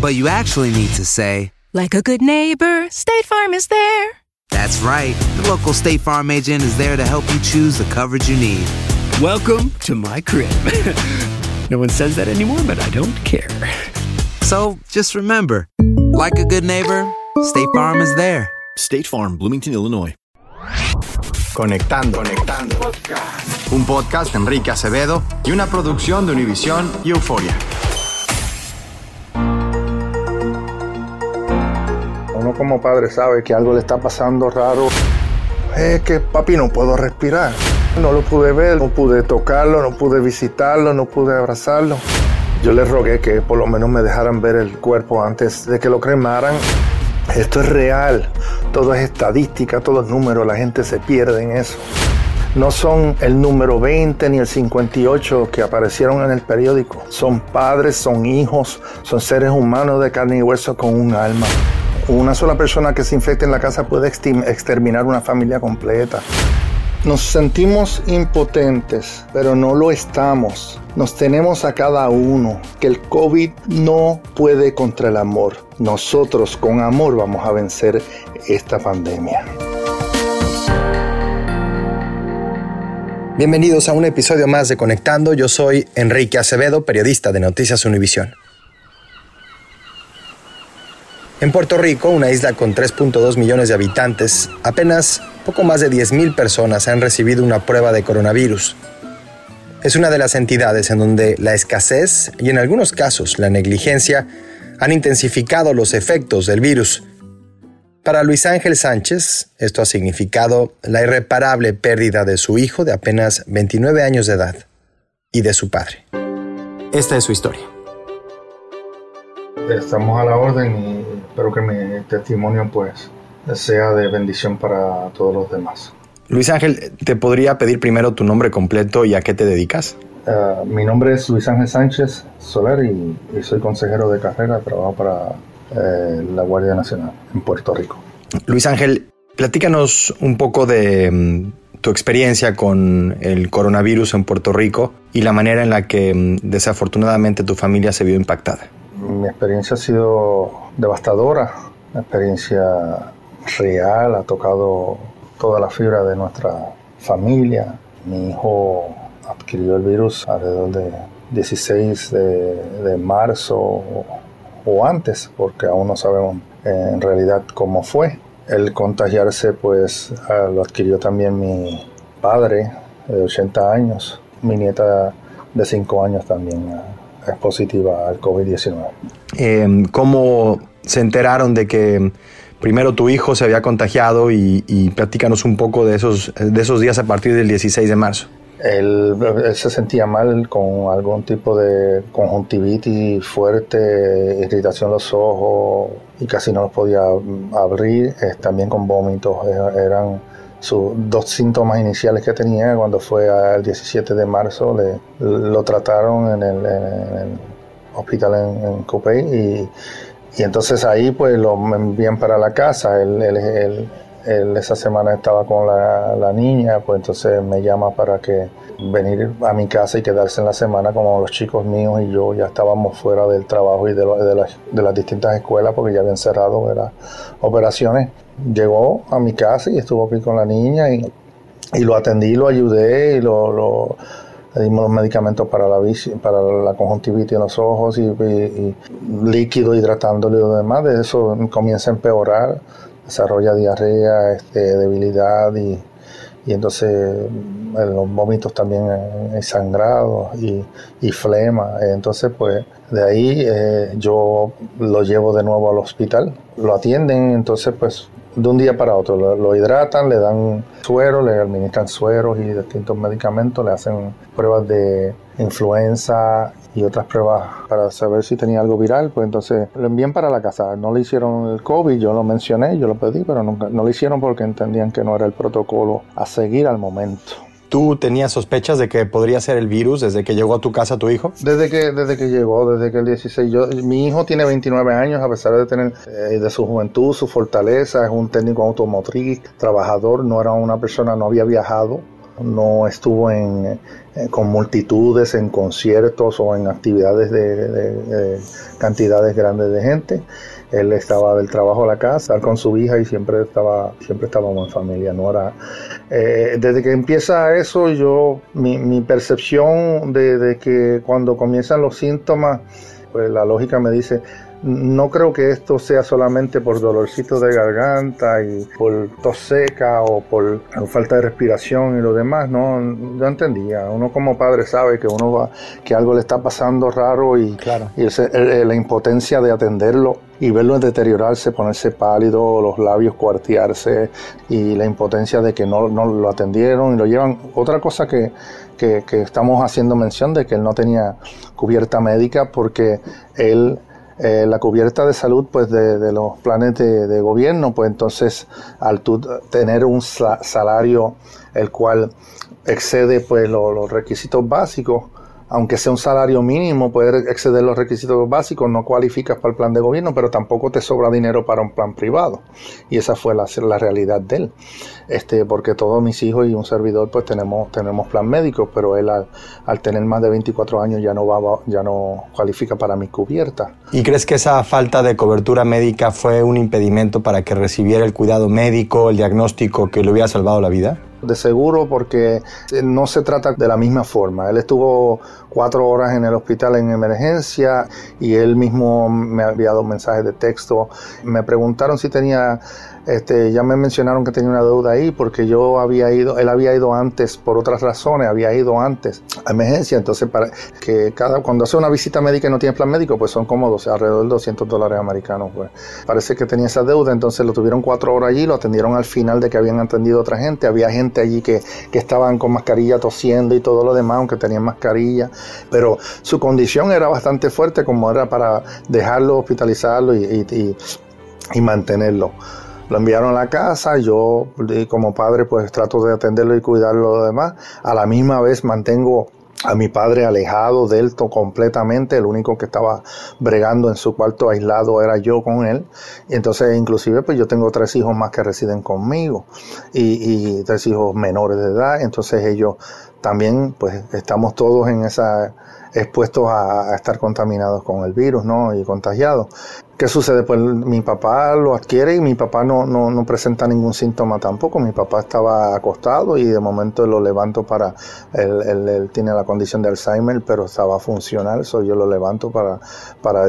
But you actually need to say, Like a good neighbor, State Farm is there. That's right. The local State Farm agent is there to help you choose the coverage you need. Welcome to my crib. no one says that anymore, but I don't care. So just remember, like a good neighbor, State Farm is there. State Farm, Bloomington, Illinois. Conectando. Conectando. Un podcast de Enrique Acevedo y una producción de Univisión y Euforia. Uno como padre sabe que algo le está pasando raro. Es que papi no puedo respirar. No lo pude ver, no pude tocarlo, no pude visitarlo, no pude abrazarlo. Yo le rogué que por lo menos me dejaran ver el cuerpo antes de que lo cremaran. Esto es real, todo es estadística, todo es número, la gente se pierde en eso. No son el número 20 ni el 58 que aparecieron en el periódico. Son padres, son hijos, son seres humanos de carne y hueso con un alma. Una sola persona que se infecte en la casa puede exterminar una familia completa. Nos sentimos impotentes, pero no lo estamos. Nos tenemos a cada uno que el COVID no puede contra el amor. Nosotros con amor vamos a vencer esta pandemia. Bienvenidos a un episodio más de Conectando. Yo soy Enrique Acevedo, periodista de Noticias Univisión. En Puerto Rico, una isla con 3.2 millones de habitantes, apenas poco más de 10.000 personas han recibido una prueba de coronavirus. Es una de las entidades en donde la escasez y en algunos casos la negligencia han intensificado los efectos del virus. Para Luis Ángel Sánchez, esto ha significado la irreparable pérdida de su hijo de apenas 29 años de edad y de su padre. Esta es su historia. Estamos a la orden y espero que mi testimonio pues sea de bendición para todos los demás. Luis Ángel, ¿te podría pedir primero tu nombre completo y a qué te dedicas? Uh, mi nombre es Luis Ángel Sánchez Soler y, y soy consejero de carrera, trabajo para eh, la Guardia Nacional en Puerto Rico. Luis Ángel, platícanos un poco de mm, tu experiencia con el coronavirus en Puerto Rico y la manera en la que mm, desafortunadamente tu familia se vio impactada. Mi experiencia ha sido devastadora, una experiencia real, ha tocado toda la fibra de nuestra familia. Mi hijo adquirió el virus alrededor de 16 de, marzo o, o, antes, porque aún no sabemos en realidad cómo fue. El contagiarse, pues lo adquirió también mi padre de 80 años, mi nieta de 5 años también es positiva al COVID-19. Eh, ¿Cómo se enteraron de que primero tu hijo se había contagiado y, y platícanos un poco de esos, de esos días a partir del 16 de marzo? Él, él, se sentía mal con algún tipo de conjuntivitis fuerte, irritación en los ojos y casi no los podía abrir, eh, también con vómitos. Eran sus dos síntomas iniciales que tenía cuando fue al 17 de marzo. Le, lo trataron en el, en el hospital en, en Copey y Y entonces ahí pues lo envían para la casa. Él, él, él, él esa semana estaba con la, la, niña, pues entonces me llama para que venir a mi casa y quedarse en la semana como los chicos míos y yo ya estábamos fuera del trabajo y de, las, de las distintas escuelas porque ya habían cerrado las operaciones. Llegó a mi casa y estuvo aquí con la niña y, y lo atendí, lo ayudé y lo, lo le dimos los medicamentos para la, para la conjuntivitis en los ojos y, y, y líquido hidratándole y demás. De eso comienza a empeorar, desarrolla diarrea, este, debilidad y, y entonces los vómitos también sangrados y, y, flema. Entonces, pues de ahí eh, yo lo llevo de nuevo al hospital, lo atienden, entonces pues de un día para otro. Lo, lo, hidratan, le dan suero, le administran sueros y distintos medicamentos, le hacen pruebas de influenza y otras pruebas para saber si tenía algo viral, pues entonces lo envían para la casa. No le hicieron el COVID, yo lo mencioné, yo lo pedí, pero nunca, no lo hicieron porque entendían que no era el protocolo a seguir al momento. ¿Tú tenías sospechas de que podría ser el virus desde que llegó a tu casa tu hijo? Desde que, desde que llegó, desde que el 16. Yo, mi hijo tiene 29 años, a pesar de tener eh, de su juventud, su fortaleza, es un técnico automotriz, trabajador, no era una persona, no había viajado, no estuvo en, eh, con multitudes, en conciertos o en actividades de, de, de cantidades grandes de gente. Él estaba del trabajo a la casa con su hija y siempre estaba siempre estábamos en familia no era eh, desde que empieza eso yo mi, mi percepción de, de, que cuando comienzan los síntomas pues la lógica me dice no creo que esto sea solamente por dolorcito de garganta y por tos seca o por falta de respiración y lo demás, no, yo entendía. Uno como padre sabe que uno va, que algo le está pasando raro y, claro. y ese, el, la impotencia de atenderlo y verlo deteriorarse, ponerse pálido, los labios cuartearse y la impotencia de que no, no lo atendieron y lo llevan. Otra cosa que, que, que estamos haciendo mención de que él no tenía cubierta médica porque él eh, la cubierta de salud pues de, los planes de, de, gobierno pues entonces al tu tener un salario el cual excede pues lo, los requisitos básicos aunque sea un salario mínimo, poder exceder los requisitos básicos, no cualificas para el plan de gobierno, pero tampoco te sobra dinero para un plan privado. Y esa fue la, la realidad de él. Este, porque todos mis hijos y un servidor pues tenemos, tenemos plan médico, pero él al, al tener más de 24 años ya no, va, ya no cualifica para mi cubierta. ¿Y crees que esa falta de cobertura médica fue un impedimento para que recibiera el cuidado médico, el diagnóstico que le hubiera salvado la vida? De seguro porque no se trata de la misma forma. Él estuvo cuatro horas en el hospital en emergencia y él mismo me ha enviado mensajes de texto. Me preguntaron si tenía este, ya me mencionaron que tenía una deuda ahí porque yo había ido, él había ido antes por otras razones, había ido antes a emergencia, entonces para que cada, cuando hace una visita médica y no tiene plan médico, pues son cómodos, alrededor de 200 dólares americanos, pues. Parece que tenía esa deuda, entonces lo tuvieron cuatro horas allí, lo atendieron al final de que habían atendido otra gente, había gente allí que, que estaban con mascarilla tosiendo y todo lo demás, aunque tenían mascarilla, pero su condición era bastante fuerte como era para dejarlo, hospitalizarlo y, y, y, y mantenerlo lo enviaron a la casa, yo como padre pues trato de atenderlo y cuidarlo lo demás, a la misma vez mantengo a mi padre alejado de él completamente, el único que estaba bregando en su cuarto aislado era yo con él, y entonces inclusive pues yo tengo tres hijos más que residen conmigo, y, y tres hijos menores de edad, entonces ellos también pues estamos todos en esa expuestos a, a estar contaminados con el virus, ¿no? Y contagiados. ¿Qué sucede? Pues mi papá lo adquiere y mi papá no, no, no, presenta ningún síntoma tampoco. Mi papá estaba acostado y de momento lo levanto para, él, él, tiene la condición de Alzheimer, pero estaba funcional, so yo lo levanto para, para,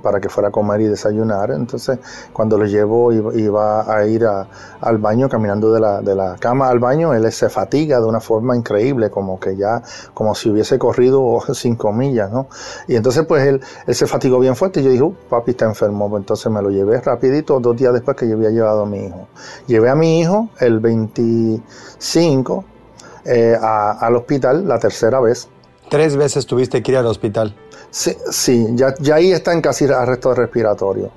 para que fuera a comer y desayunar. Entonces, cuando lo llevo y iba a ir a, al baño, caminando de la, de la cama al baño, él se fatiga de una forma increíble, como que ya, como si hubiese corrido cinco millas, ¿no? Y entonces, pues él, él se fatigó bien fuerte y yo dije, uh, papi está enfermo enfermo, entonces me lo llevé rapidito, dos días después que yo había llevado a mi hijo. Llevé a mi hijo el 25 eh, a, al hospital la tercera vez. Tres veces tuviste que ir al hospital. Sí, sí ya, ya ahí está en casi arresto respiratorio.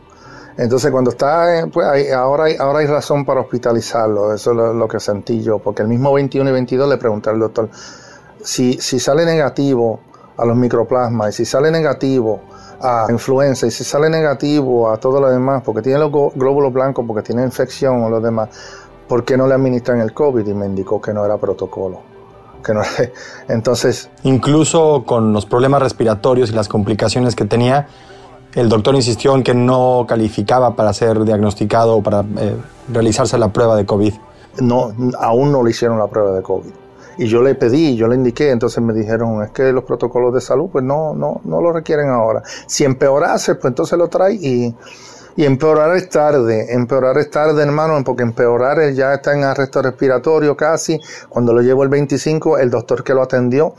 Entonces cuando está, pues hay, ahora, hay, ahora hay razón para hospitalizarlo, eso es lo, lo, que sentí yo, porque el mismo 21 y 22 le pregunté al doctor, si, si sale negativo a los microplasmas y si sale negativo a influenza y si sale negativo a todo lo demás, porque tiene los glóbulos blancos, porque tiene infección o lo demás, ¿por qué no le administran el COVID? Y me indicó que no era protocolo. Que no, entonces... Incluso con los problemas respiratorios y las complicaciones que tenía, el doctor insistió en que no calificaba para ser diagnosticado o para eh, realizarse la prueba de COVID. No, aún no le hicieron la prueba de COVID. Y yo le pedí, yo le indiqué, entonces me dijeron, es que los protocolos de salud pues no, no, no lo requieren ahora. Si empeorase, pues entonces lo trae y, y empeorar es tarde, empeorar es tarde hermano, porque empeorar él ya está en arresto respiratorio casi, cuando lo llevo el 25, el doctor que lo atendió,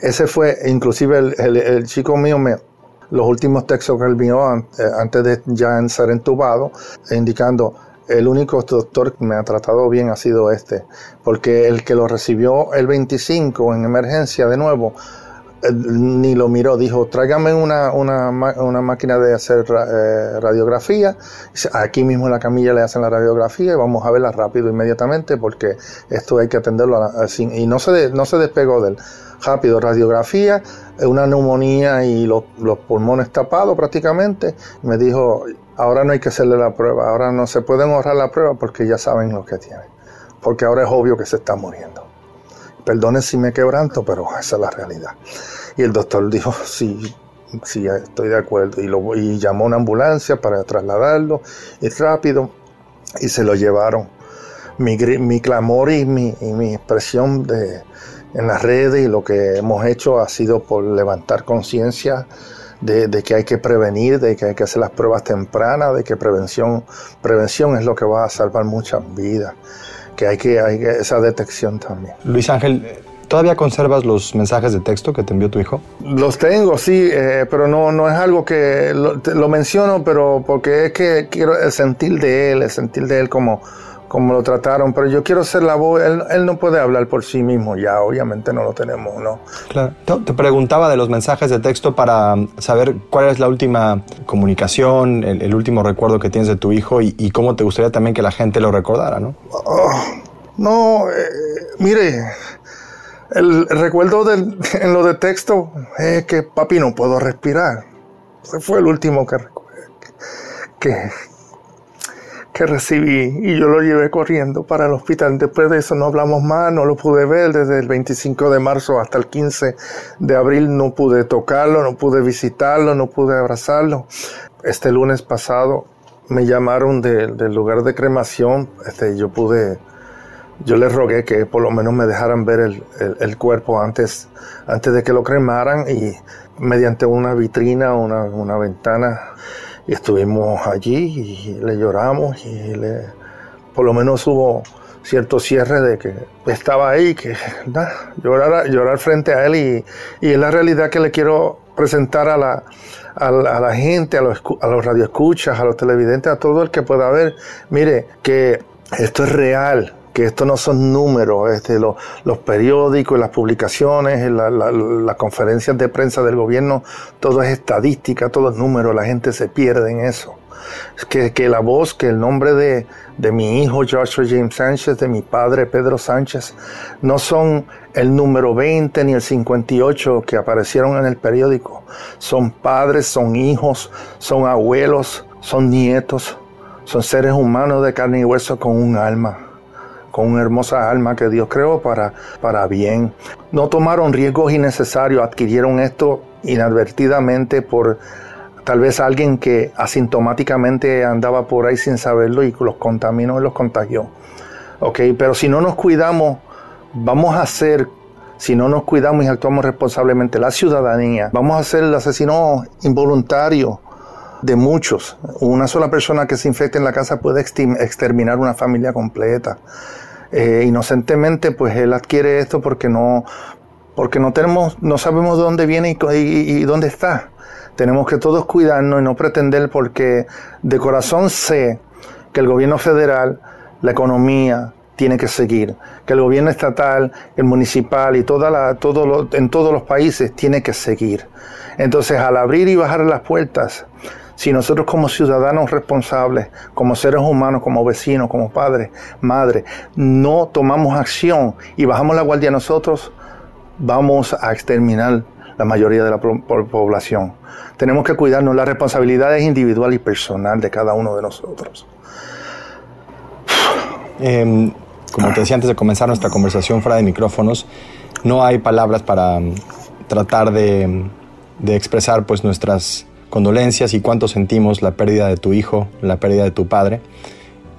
ese fue, inclusive el, el, chico mío me, los últimos textos que él vio eh, antes de ya ser entubado, indicando, el único doctor que me ha tratado bien ha sido este, porque el que lo recibió el 25 en emergencia de nuevo, ni lo miró, dijo, tráigame una, una, máquina de hacer eh, radiografía, aquí mismo en la camilla le hacen la radiografía y vamos a verla rápido, inmediatamente, porque esto hay que atenderlo y no se, no se despegó del rápido, radiografía, una neumonía y los, los pulmones tapados prácticamente, me dijo, ahora no hay que hacerle la prueba, ahora no se pueden ahorrar la prueba porque ya saben lo que tienen, porque ahora es obvio que se está muriendo. Perdone si me quebranto, pero esa es la realidad. Y el doctor dijo, sí, sí, estoy de acuerdo. Y, lo, y llamó a una ambulancia para trasladarlo, y rápido, y se lo llevaron. Mi, mi clamor y mi, y mi expresión de, en las redes y lo que hemos hecho ha sido por levantar conciencia de, que hay que prevenir, de que hay que hacer las pruebas tempranas, de que prevención, prevención es lo que va a salvar muchas vidas, que hay que, hay esa detección también. Luis Ángel, ¿Todavía conservas los mensajes de texto que te envió tu hijo? Los tengo, sí, eh, pero no, no es algo que lo, menciono, pero porque es que quiero el sentir de él, el sentir de él como, como lo trataron, pero yo quiero ser la voz, él, no puede hablar por sí mismo ya, obviamente no lo tenemos, ¿no? Claro, te preguntaba de los mensajes de texto para saber cuál es la última comunicación, el, último recuerdo que tienes de tu hijo y, cómo te gustaría también que la gente lo recordara, ¿no? Oh, no, eh, mire, el, recuerdo del, en lo de texto es que papi no puedo respirar. Ese fue el último que, que, que recibí y yo lo llevé corriendo para el hospital. Después de eso no hablamos más, no lo pude ver desde el 25 de marzo hasta el 15 de abril. No pude tocarlo, no pude visitarlo, no pude abrazarlo. Este lunes pasado me llamaron del lugar de cremación. Este, yo pude, yo les rogué que por lo menos me dejaran ver el, el, cuerpo antes, antes de que lo cremaran y mediante una vitrina, una, una ventana y estuvimos allí y le lloramos y le, por lo menos hubo cierto cierre de que estaba ahí, que llorar, llorar frente a él y, y, es la realidad que le quiero presentar a la, a la, gente, a los, a los radioescuchas, a los televidentes, a todo el que pueda ver. Mire, que esto es real, que esto no son números, este, los, periódicos, las publicaciones, las conferencias de prensa del gobierno, todo es estadística, todo es número, la gente se pierde en eso. Que, la voz, que el nombre de mi hijo Joshua James Sánchez, de mi padre Pedro Sánchez, no son el número 20 ni el 58 que aparecieron en el periódico. Son padres, son hijos, son abuelos, son nietos, son seres humanos de carne y hueso con un alma con una hermosa alma que Dios creó para, para bien. No tomaron riesgos innecesarios, adquirieron esto inadvertidamente por tal vez alguien que asintomáticamente andaba por ahí sin saberlo y los contaminó y los contagió. Ok, pero si no nos cuidamos, vamos a ser, si no nos cuidamos y actuamos responsablemente, la ciudadanía, vamos a ser el asesino involuntario de muchos. Una sola persona que se infecte en la casa puede exterminar una familia completa. Eh, inocentemente, pues él adquiere esto porque no, porque no tenemos, no sabemos de dónde viene y, dónde está. Tenemos que todos cuidarnos y no pretender porque de corazón sé que el gobierno federal, la economía, tiene que seguir, que el gobierno estatal, el municipal y toda la, todo en todos los países tiene que seguir. Entonces, al abrir y bajar las puertas, si nosotros como ciudadanos responsables, como seres humanos, como vecinos, como padres, madres, no tomamos acción y bajamos la guardia nosotros, vamos a exterminar la mayoría de la población. Tenemos que cuidarnos, la responsabilidad es individual y personal de cada uno de nosotros. Em, como te decía antes de comenzar nuestra conversación fuera de micrófonos, no hay palabras para mm, tratar de, de expresar pues nuestras condolencias y cuánto sentimos la pérdida de tu hijo, la pérdida de tu padre.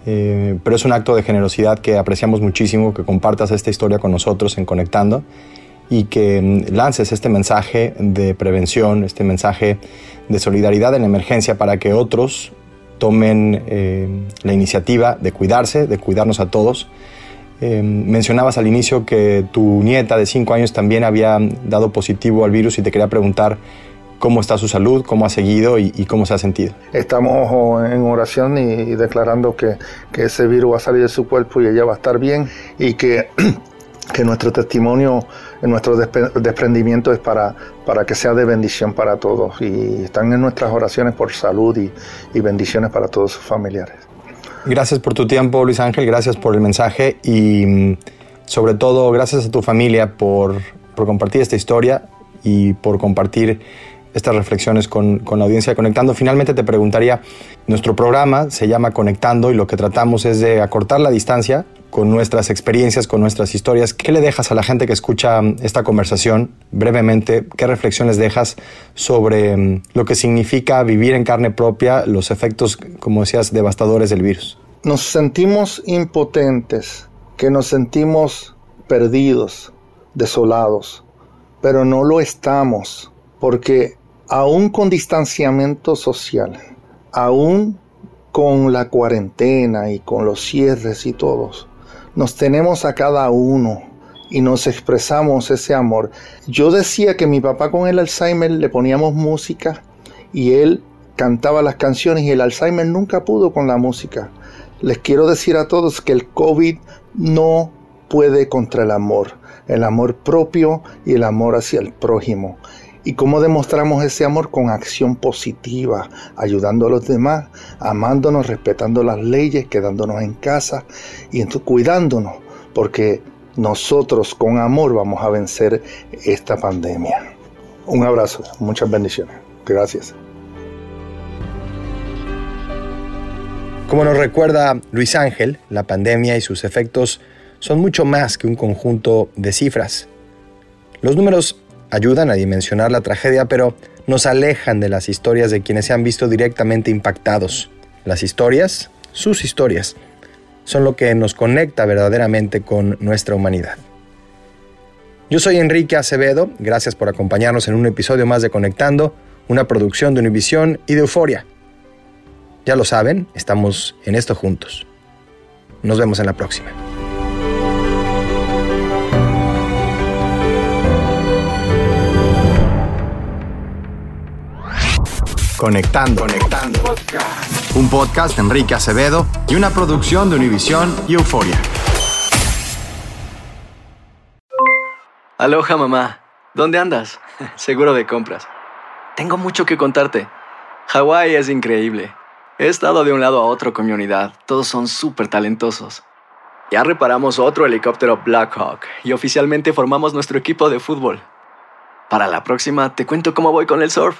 Eh, pero es un acto de generosidad que apreciamos muchísimo, que compartas esta historia con nosotros en Conectando y que mm, lances este mensaje de prevención, este mensaje de solidaridad en emergencia para que otros tomen eh, la iniciativa de cuidarse, de cuidarnos a todos. Eh, mencionabas al inicio que tu nieta de 5 años también había dado positivo al virus y te quería preguntar cómo está su salud, cómo ha seguido y, cómo se ha sentido. Estamos en oración y, declarando que, que, ese virus va a salir de su cuerpo y ella va a estar bien y que, que nuestro testimonio, nuestro desprendimiento es para, para que sea de bendición para todos y están en nuestras oraciones por salud y, y bendiciones para todos sus familiares. Gracias por tu tiempo, Luis Ángel, gracias por el mensaje y mm, sobre todo gracias a tu familia por, por compartir esta historia y por compartir estas reflexiones con, con, la audiencia Conectando. Finalmente te preguntaría, nuestro programa se llama Conectando y lo que tratamos es de acortar la distancia con nuestras experiencias, con nuestras historias. ¿Qué le dejas a la gente que escucha esta conversación brevemente? ¿Qué reflexiones dejas sobre mm, lo que significa vivir en carne propia los efectos, como decías, devastadores del virus? Nos sentimos impotentes, que nos sentimos perdidos, desolados, pero no lo estamos, porque aún con distanciamiento social, aún con la cuarentena y con los cierres y todos, nos tenemos a cada uno y nos expresamos ese amor. Yo decía que mi papá con el Alzheimer le poníamos música y él cantaba las canciones y el Alzheimer nunca pudo con la música. Les quiero decir a todos que el COVID no puede contra el amor, el amor propio y el amor hacia el prójimo. ¿Y cómo demostramos ese amor? Con acción positiva, ayudando a los demás, amándonos, respetando las leyes, quedándonos en casa y cuidándonos, porque nosotros con amor vamos a vencer esta pandemia. Un abrazo, muchas bendiciones. Gracias. Como nos recuerda Luis Ángel, la pandemia y sus efectos son mucho más que un conjunto de cifras. Los números ayudan a dimensionar la tragedia, pero nos alejan de las historias de quienes se han visto directamente impactados. Las historias, sus historias, son lo que nos conecta verdaderamente con nuestra humanidad. Yo soy Enrique Acevedo, gracias por acompañarnos en un episodio más de Conectando, una producción de Univisión y de Euforia. Ya lo saben, estamos en esto juntos. Nos vemos en la próxima. Conectando. Conectando. Un podcast de Enrique Acevedo y una producción de Univisión y Euforia. Aloha mamá. ¿Dónde andas? Seguro de compras. Tengo mucho que contarte. Hawái es increíble. He estado de un lado a otro con mi unidad. Todos son súper talentosos. Ya reparamos otro helicóptero Blackhawk y oficialmente formamos nuestro equipo de fútbol. Para la próxima te cuento cómo voy con el surf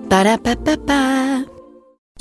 Ba-da-ba-ba-ba.